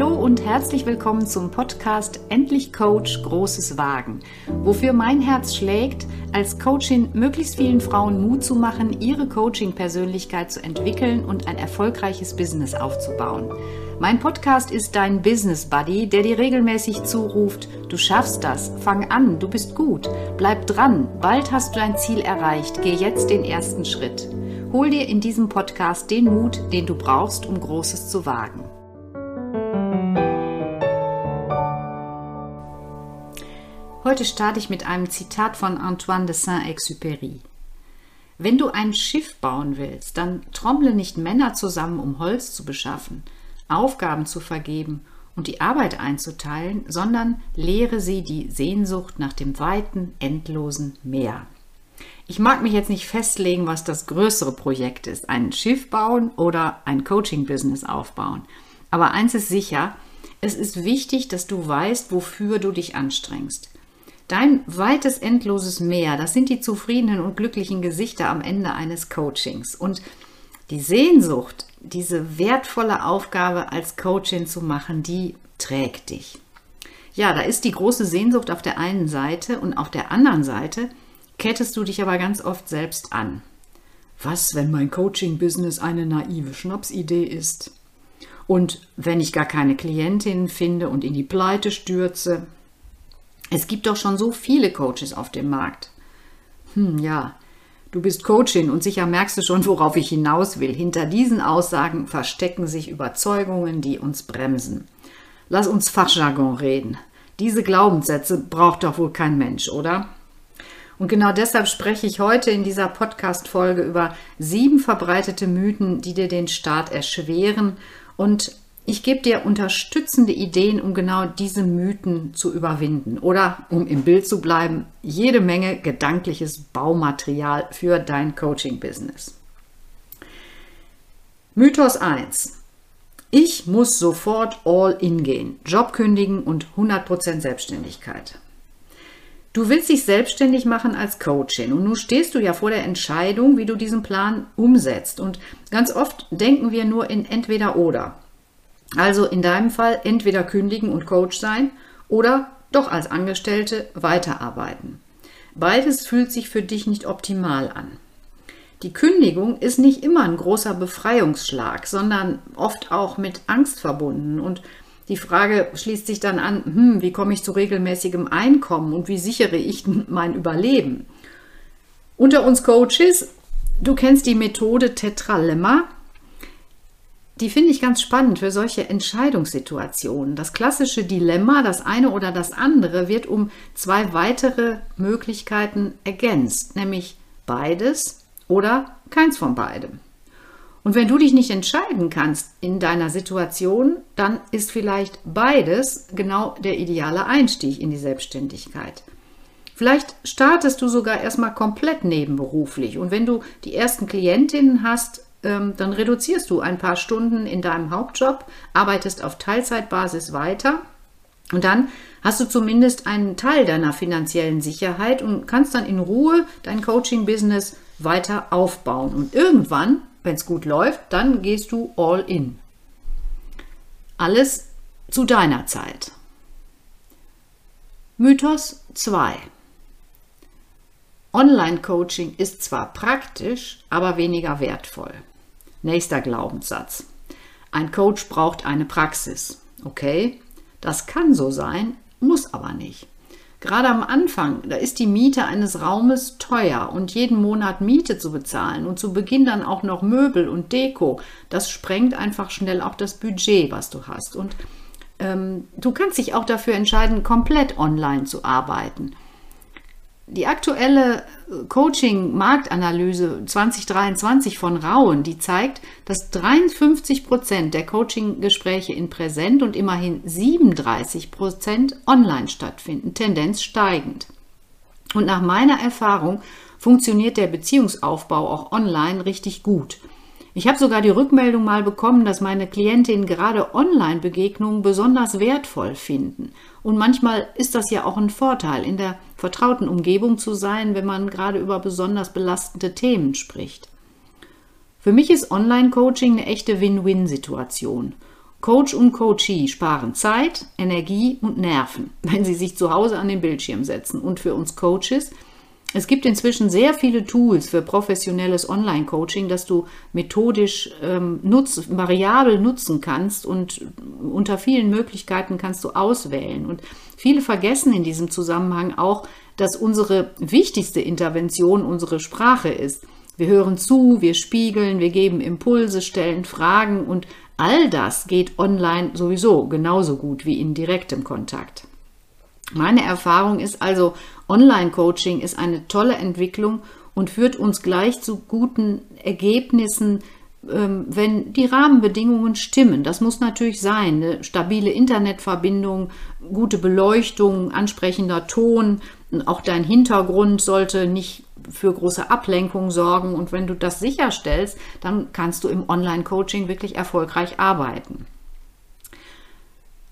Hallo und herzlich willkommen zum Podcast Endlich Coach Großes Wagen, wofür mein Herz schlägt, als Coachin möglichst vielen Frauen Mut zu machen, ihre Coaching-Persönlichkeit zu entwickeln und ein erfolgreiches Business aufzubauen. Mein Podcast ist dein Business Buddy, der dir regelmäßig zuruft, du schaffst das, fang an, du bist gut, bleib dran, bald hast du dein Ziel erreicht, geh jetzt den ersten Schritt. Hol dir in diesem Podcast den Mut, den du brauchst, um Großes zu wagen. Heute starte ich mit einem Zitat von Antoine de Saint-Exupéry. Wenn du ein Schiff bauen willst, dann trommle nicht Männer zusammen, um Holz zu beschaffen, Aufgaben zu vergeben und die Arbeit einzuteilen, sondern lehre sie die Sehnsucht nach dem weiten, endlosen Meer. Ich mag mich jetzt nicht festlegen, was das größere Projekt ist, ein Schiff bauen oder ein Coaching-Business aufbauen. Aber eins ist sicher, es ist wichtig, dass du weißt, wofür du dich anstrengst. Dein weites, endloses Meer, das sind die zufriedenen und glücklichen Gesichter am Ende eines Coachings. Und die Sehnsucht, diese wertvolle Aufgabe als Coachin zu machen, die trägt dich. Ja, da ist die große Sehnsucht auf der einen Seite und auf der anderen Seite kettest du dich aber ganz oft selbst an. Was, wenn mein Coaching-Business eine naive Schnapsidee ist? Und wenn ich gar keine Klientin finde und in die Pleite stürze? Es gibt doch schon so viele Coaches auf dem Markt. Hm, ja, du bist Coachin und sicher merkst du schon, worauf ich hinaus will. Hinter diesen Aussagen verstecken sich Überzeugungen, die uns bremsen. Lass uns Fachjargon reden. Diese Glaubenssätze braucht doch wohl kein Mensch, oder? Und genau deshalb spreche ich heute in dieser Podcast-Folge über sieben verbreitete Mythen, die dir den Start erschweren und ich gebe dir unterstützende Ideen, um genau diese Mythen zu überwinden. Oder, um im Bild zu bleiben, jede Menge gedankliches Baumaterial für dein Coaching-Business. Mythos 1. Ich muss sofort all in gehen, Job kündigen und 100% Selbstständigkeit. Du willst dich selbstständig machen als Coachin und nun stehst du ja vor der Entscheidung, wie du diesen Plan umsetzt. Und ganz oft denken wir nur in entweder oder. Also in deinem Fall entweder kündigen und Coach sein oder doch als Angestellte weiterarbeiten. Beides fühlt sich für dich nicht optimal an. Die Kündigung ist nicht immer ein großer Befreiungsschlag, sondern oft auch mit Angst verbunden. Und die Frage schließt sich dann an, hm, wie komme ich zu regelmäßigem Einkommen und wie sichere ich mein Überleben? Unter uns Coaches, du kennst die Methode Tetralemma, die finde ich ganz spannend für solche Entscheidungssituationen. Das klassische Dilemma, das eine oder das andere, wird um zwei weitere Möglichkeiten ergänzt, nämlich beides oder keins von beidem. Und wenn du dich nicht entscheiden kannst in deiner Situation, dann ist vielleicht beides genau der ideale Einstieg in die Selbstständigkeit. Vielleicht startest du sogar erstmal komplett nebenberuflich und wenn du die ersten Klientinnen hast, ähm, dann reduzierst du ein paar Stunden in deinem Hauptjob, arbeitest auf Teilzeitbasis weiter und dann hast du zumindest einen Teil deiner finanziellen Sicherheit und kannst dann in Ruhe dein Coaching-Business weiter aufbauen. Und irgendwann, wenn es gut läuft, dann gehst du all in. Alles zu deiner Zeit. Mythos 2. Online-Coaching ist zwar praktisch, aber weniger wertvoll. Nächster Glaubenssatz. Ein Coach braucht eine Praxis. Okay, das kann so sein, muss aber nicht. Gerade am Anfang, da ist die Miete eines Raumes teuer und jeden Monat Miete zu bezahlen und zu Beginn dann auch noch Möbel und Deko, das sprengt einfach schnell auch das Budget, was du hast. Und ähm, du kannst dich auch dafür entscheiden, komplett online zu arbeiten. Die aktuelle äh, Coaching-Marktanalyse 2023 von Rauen, die zeigt, dass 53 Prozent der Coaching-Gespräche in Präsent und immerhin 37 Prozent online stattfinden, Tendenz steigend. Und nach meiner Erfahrung funktioniert der Beziehungsaufbau auch online richtig gut. Ich habe sogar die Rückmeldung mal bekommen, dass meine Klientinnen gerade Online-Begegnungen besonders wertvoll finden. Und manchmal ist das ja auch ein Vorteil, in der vertrauten Umgebung zu sein, wenn man gerade über besonders belastende Themen spricht. Für mich ist Online-Coaching eine echte Win-Win-Situation. Coach und Coachee sparen Zeit, Energie und Nerven, wenn sie sich zu Hause an den Bildschirm setzen. Und für uns Coaches, es gibt inzwischen sehr viele Tools für professionelles Online-Coaching, das du methodisch ähm, nutz, variabel nutzen kannst und unter vielen Möglichkeiten kannst du auswählen. Und viele vergessen in diesem Zusammenhang auch, dass unsere wichtigste Intervention unsere Sprache ist. Wir hören zu, wir spiegeln, wir geben Impulse, stellen Fragen und all das geht online sowieso genauso gut wie in direktem Kontakt. Meine Erfahrung ist also, Online-Coaching ist eine tolle Entwicklung und führt uns gleich zu guten Ergebnissen, ähm, wenn die Rahmenbedingungen stimmen. Das muss natürlich sein. Eine stabile Internetverbindung, gute Beleuchtung, ansprechender Ton. Auch dein Hintergrund sollte nicht für große Ablenkung sorgen. Und wenn du das sicherstellst, dann kannst du im Online-Coaching wirklich erfolgreich arbeiten.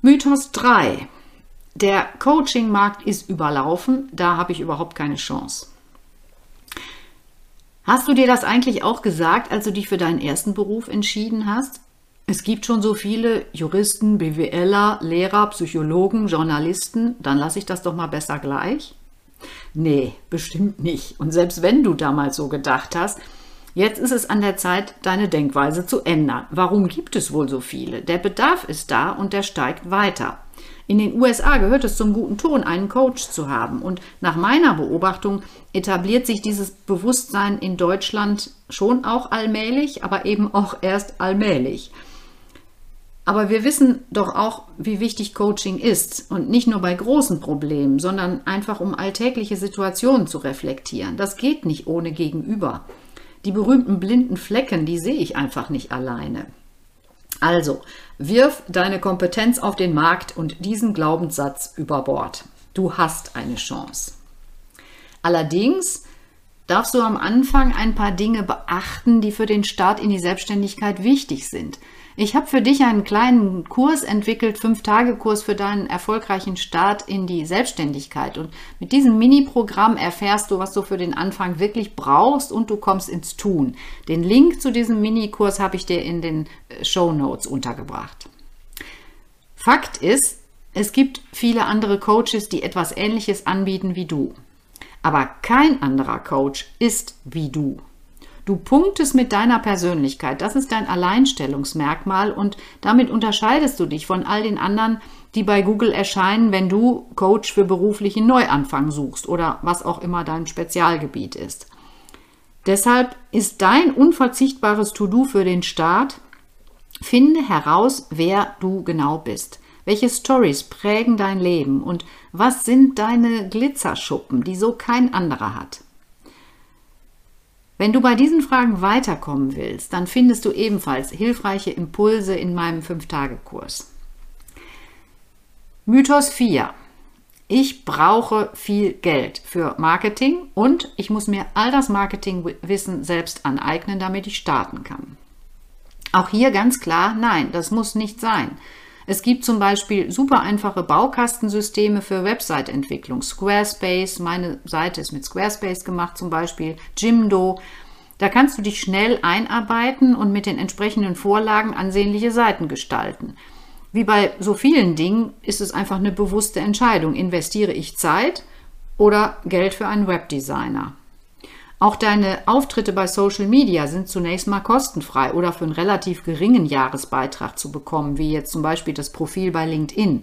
Mythos 3. Der Coaching-Markt ist überlaufen, da habe ich überhaupt keine Chance. Hast du dir das eigentlich auch gesagt, als du dich für deinen ersten Beruf entschieden hast? Es gibt schon so viele Juristen, BWLer, Lehrer, Psychologen, Journalisten, dann lasse ich das doch mal besser gleich. Nee, bestimmt nicht. Und selbst wenn du damals so gedacht hast, jetzt ist es an der Zeit, deine Denkweise zu ändern. Warum gibt es wohl so viele? Der Bedarf ist da und der steigt weiter. In den USA gehört es zum guten Ton, einen Coach zu haben. Und nach meiner Beobachtung etabliert sich dieses Bewusstsein in Deutschland schon auch allmählich, aber eben auch erst allmählich. Aber wir wissen doch auch, wie wichtig Coaching ist. Und nicht nur bei großen Problemen, sondern einfach um alltägliche Situationen zu reflektieren. Das geht nicht ohne Gegenüber. Die berühmten blinden Flecken, die sehe ich einfach nicht alleine. Also, wirf deine Kompetenz auf den Markt und diesen Glaubenssatz über Bord. Du hast eine Chance. Allerdings darfst du am Anfang ein paar Dinge beachten, die für den Start in die Selbstständigkeit wichtig sind. Ich habe für dich einen kleinen Kurs entwickelt, fünf Tage Kurs für deinen erfolgreichen Start in die Selbstständigkeit. Und mit diesem Mini-Programm erfährst du, was du für den Anfang wirklich brauchst und du kommst ins Tun. Den Link zu diesem Mini-Kurs habe ich dir in den äh, Show Notes untergebracht. Fakt ist, es gibt viele andere Coaches, die etwas Ähnliches anbieten wie du. Aber kein anderer Coach ist wie du. Du punktest mit deiner Persönlichkeit. Das ist dein Alleinstellungsmerkmal und damit unterscheidest du dich von all den anderen, die bei Google erscheinen, wenn du Coach für beruflichen Neuanfang suchst oder was auch immer dein Spezialgebiet ist. Deshalb ist dein unverzichtbares To-Do für den Start, finde heraus, wer du genau bist. Welche Stories prägen dein Leben und was sind deine Glitzerschuppen, die so kein anderer hat? Wenn du bei diesen Fragen weiterkommen willst, dann findest du ebenfalls hilfreiche Impulse in meinem 5-Tage-Kurs. Mythos 4. Ich brauche viel Geld für Marketing und ich muss mir all das Marketingwissen selbst aneignen, damit ich starten kann. Auch hier ganz klar, nein, das muss nicht sein. Es gibt zum Beispiel super einfache Baukastensysteme für Website-Entwicklung. Squarespace, meine Seite ist mit Squarespace gemacht zum Beispiel, Jimdo. Da kannst du dich schnell einarbeiten und mit den entsprechenden Vorlagen ansehnliche Seiten gestalten. Wie bei so vielen Dingen ist es einfach eine bewusste Entscheidung. Investiere ich Zeit oder Geld für einen Webdesigner? Auch deine Auftritte bei Social Media sind zunächst mal kostenfrei oder für einen relativ geringen Jahresbeitrag zu bekommen, wie jetzt zum Beispiel das Profil bei LinkedIn.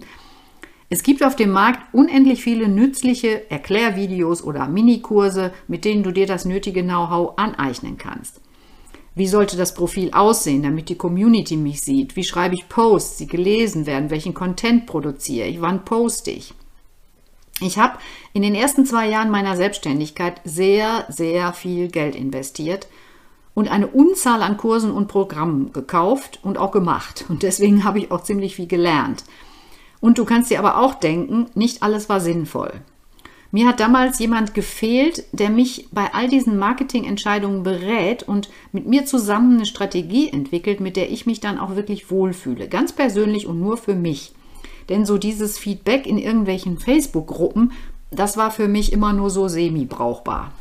Es gibt auf dem Markt unendlich viele nützliche Erklärvideos oder Minikurse, mit denen du dir das nötige Know-how aneignen kannst. Wie sollte das Profil aussehen, damit die Community mich sieht? Wie schreibe ich Posts, die gelesen werden? Welchen Content produziere ich? Wann poste ich? Ich habe in den ersten zwei Jahren meiner Selbstständigkeit sehr, sehr viel Geld investiert und eine Unzahl an Kursen und Programmen gekauft und auch gemacht. Und deswegen habe ich auch ziemlich viel gelernt. Und du kannst dir aber auch denken, nicht alles war sinnvoll. Mir hat damals jemand gefehlt, der mich bei all diesen Marketingentscheidungen berät und mit mir zusammen eine Strategie entwickelt, mit der ich mich dann auch wirklich wohlfühle. Ganz persönlich und nur für mich. Denn so dieses Feedback in irgendwelchen Facebook-Gruppen, das war für mich immer nur so semi-brauchbar.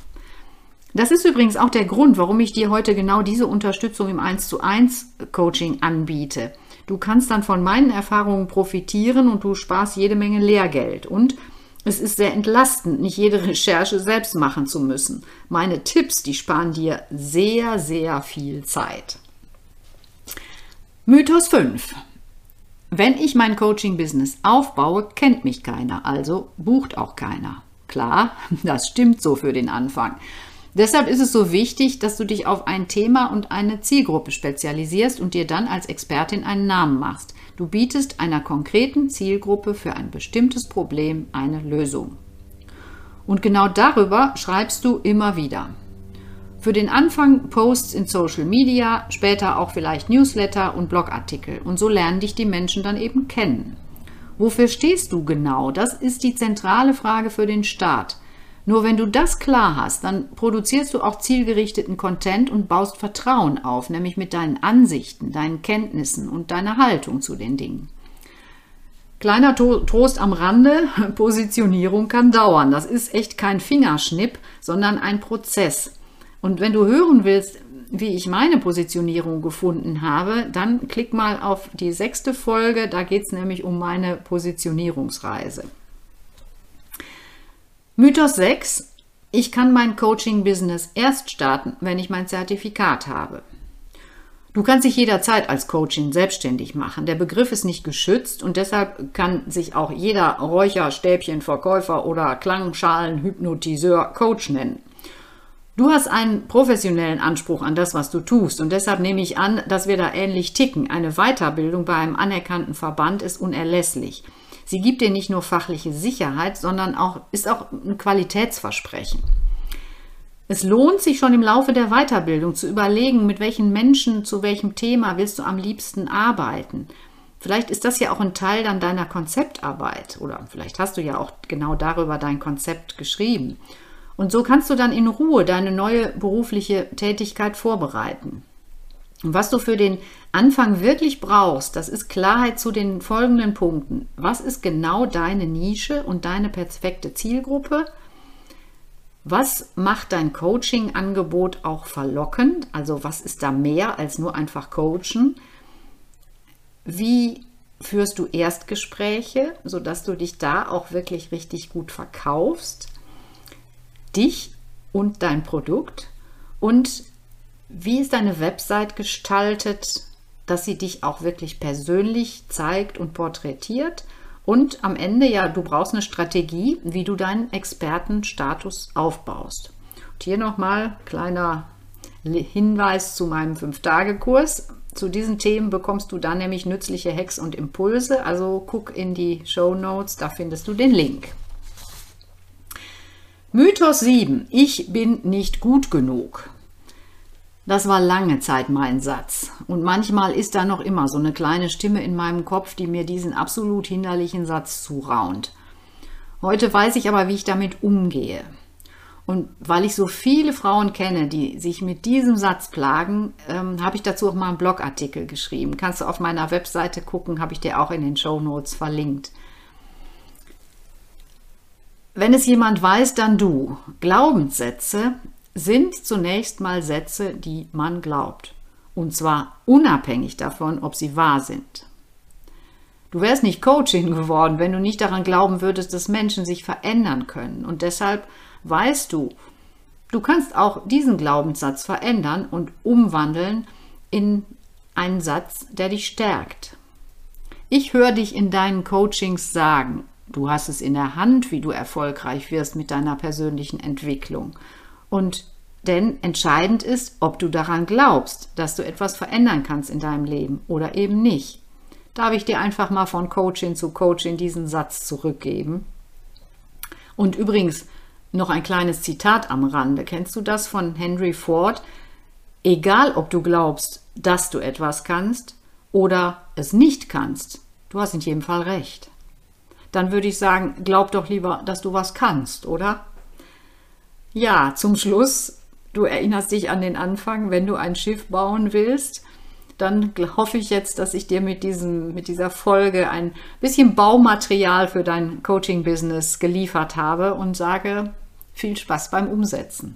Das ist übrigens auch der Grund, warum ich dir heute genau diese Unterstützung im 1 zu 1 Coaching anbiete. Du kannst dann von meinen Erfahrungen profitieren und du sparst jede Menge Lehrgeld. Und es ist sehr entlastend, nicht jede Recherche selbst machen zu müssen. Meine Tipps, die sparen dir sehr, sehr viel Zeit. Mythos 5. Wenn ich mein Coaching-Business aufbaue, kennt mich keiner, also bucht auch keiner. Klar, das stimmt so für den Anfang. Deshalb ist es so wichtig, dass du dich auf ein Thema und eine Zielgruppe spezialisierst und dir dann als Expertin einen Namen machst. Du bietest einer konkreten Zielgruppe für ein bestimmtes Problem eine Lösung. Und genau darüber schreibst du immer wieder. Für den Anfang Posts in Social Media, später auch vielleicht Newsletter und Blogartikel. Und so lernen dich die Menschen dann eben kennen. Wofür stehst du genau? Das ist die zentrale Frage für den Start. Nur wenn du das klar hast, dann produzierst du auch zielgerichteten Content und baust Vertrauen auf, nämlich mit deinen Ansichten, deinen Kenntnissen und deiner Haltung zu den Dingen. Kleiner Trost am Rande, Positionierung kann dauern. Das ist echt kein Fingerschnipp, sondern ein Prozess. Und wenn du hören willst, wie ich meine Positionierung gefunden habe, dann klick mal auf die sechste Folge. Da geht es nämlich um meine Positionierungsreise. Mythos 6. Ich kann mein Coaching-Business erst starten, wenn ich mein Zertifikat habe. Du kannst dich jederzeit als Coachin selbstständig machen. Der Begriff ist nicht geschützt und deshalb kann sich auch jeder Räucher, Stäbchenverkäufer oder Klangschalenhypnotiseur Coach nennen. Du hast einen professionellen Anspruch an das, was du tust und deshalb nehme ich an, dass wir da ähnlich ticken. Eine Weiterbildung bei einem anerkannten Verband ist unerlässlich. Sie gibt dir nicht nur fachliche Sicherheit, sondern auch, ist auch ein Qualitätsversprechen. Es lohnt sich schon im Laufe der Weiterbildung zu überlegen, mit welchen Menschen zu welchem Thema willst du am liebsten arbeiten. Vielleicht ist das ja auch ein Teil dann deiner Konzeptarbeit oder vielleicht hast du ja auch genau darüber dein Konzept geschrieben. Und so kannst du dann in Ruhe deine neue berufliche Tätigkeit vorbereiten. Und was du für den Anfang wirklich brauchst, das ist Klarheit zu den folgenden Punkten. Was ist genau deine Nische und deine perfekte Zielgruppe? Was macht dein Coaching-Angebot auch verlockend? Also was ist da mehr als nur einfach coachen? Wie führst du Erstgespräche, sodass du dich da auch wirklich richtig gut verkaufst? Dich und dein Produkt? Und wie ist deine Website gestaltet, dass sie dich auch wirklich persönlich zeigt und porträtiert? Und am Ende, ja, du brauchst eine Strategie, wie du deinen Expertenstatus aufbaust. Und hier nochmal kleiner Hinweis zu meinem 5-Tage-Kurs. Zu diesen Themen bekommst du dann nämlich nützliche Hacks und Impulse. Also guck in die Show Notes, da findest du den Link. Mythos 7. Ich bin nicht gut genug. Das war lange Zeit mein Satz. Und manchmal ist da noch immer so eine kleine Stimme in meinem Kopf, die mir diesen absolut hinderlichen Satz zuraunt. Heute weiß ich aber, wie ich damit umgehe. Und weil ich so viele Frauen kenne, die sich mit diesem Satz plagen, ähm, habe ich dazu auch mal einen Blogartikel geschrieben. Kannst du auf meiner Webseite gucken, habe ich dir auch in den Show Notes verlinkt. Wenn es jemand weiß, dann du. Glaubenssätze sind zunächst mal Sätze, die man glaubt. Und zwar unabhängig davon, ob sie wahr sind. Du wärst nicht Coaching geworden, wenn du nicht daran glauben würdest, dass Menschen sich verändern können. Und deshalb weißt du, du kannst auch diesen Glaubenssatz verändern und umwandeln in einen Satz, der dich stärkt. Ich höre dich in deinen Coachings sagen, du hast es in der Hand, wie du erfolgreich wirst mit deiner persönlichen Entwicklung. Und denn entscheidend ist, ob du daran glaubst, dass du etwas verändern kannst in deinem Leben oder eben nicht. Darf ich dir einfach mal von Coaching zu Coaching diesen Satz zurückgeben? Und übrigens noch ein kleines Zitat am Rande. Kennst du das von Henry Ford? Egal, ob du glaubst, dass du etwas kannst oder es nicht kannst, du hast in jedem Fall recht. Dann würde ich sagen, glaub doch lieber, dass du was kannst, oder? Ja, zum Schluss, du erinnerst dich an den Anfang, wenn du ein Schiff bauen willst, dann hoffe ich jetzt, dass ich dir mit, diesem, mit dieser Folge ein bisschen Baumaterial für dein Coaching-Business geliefert habe und sage viel Spaß beim Umsetzen.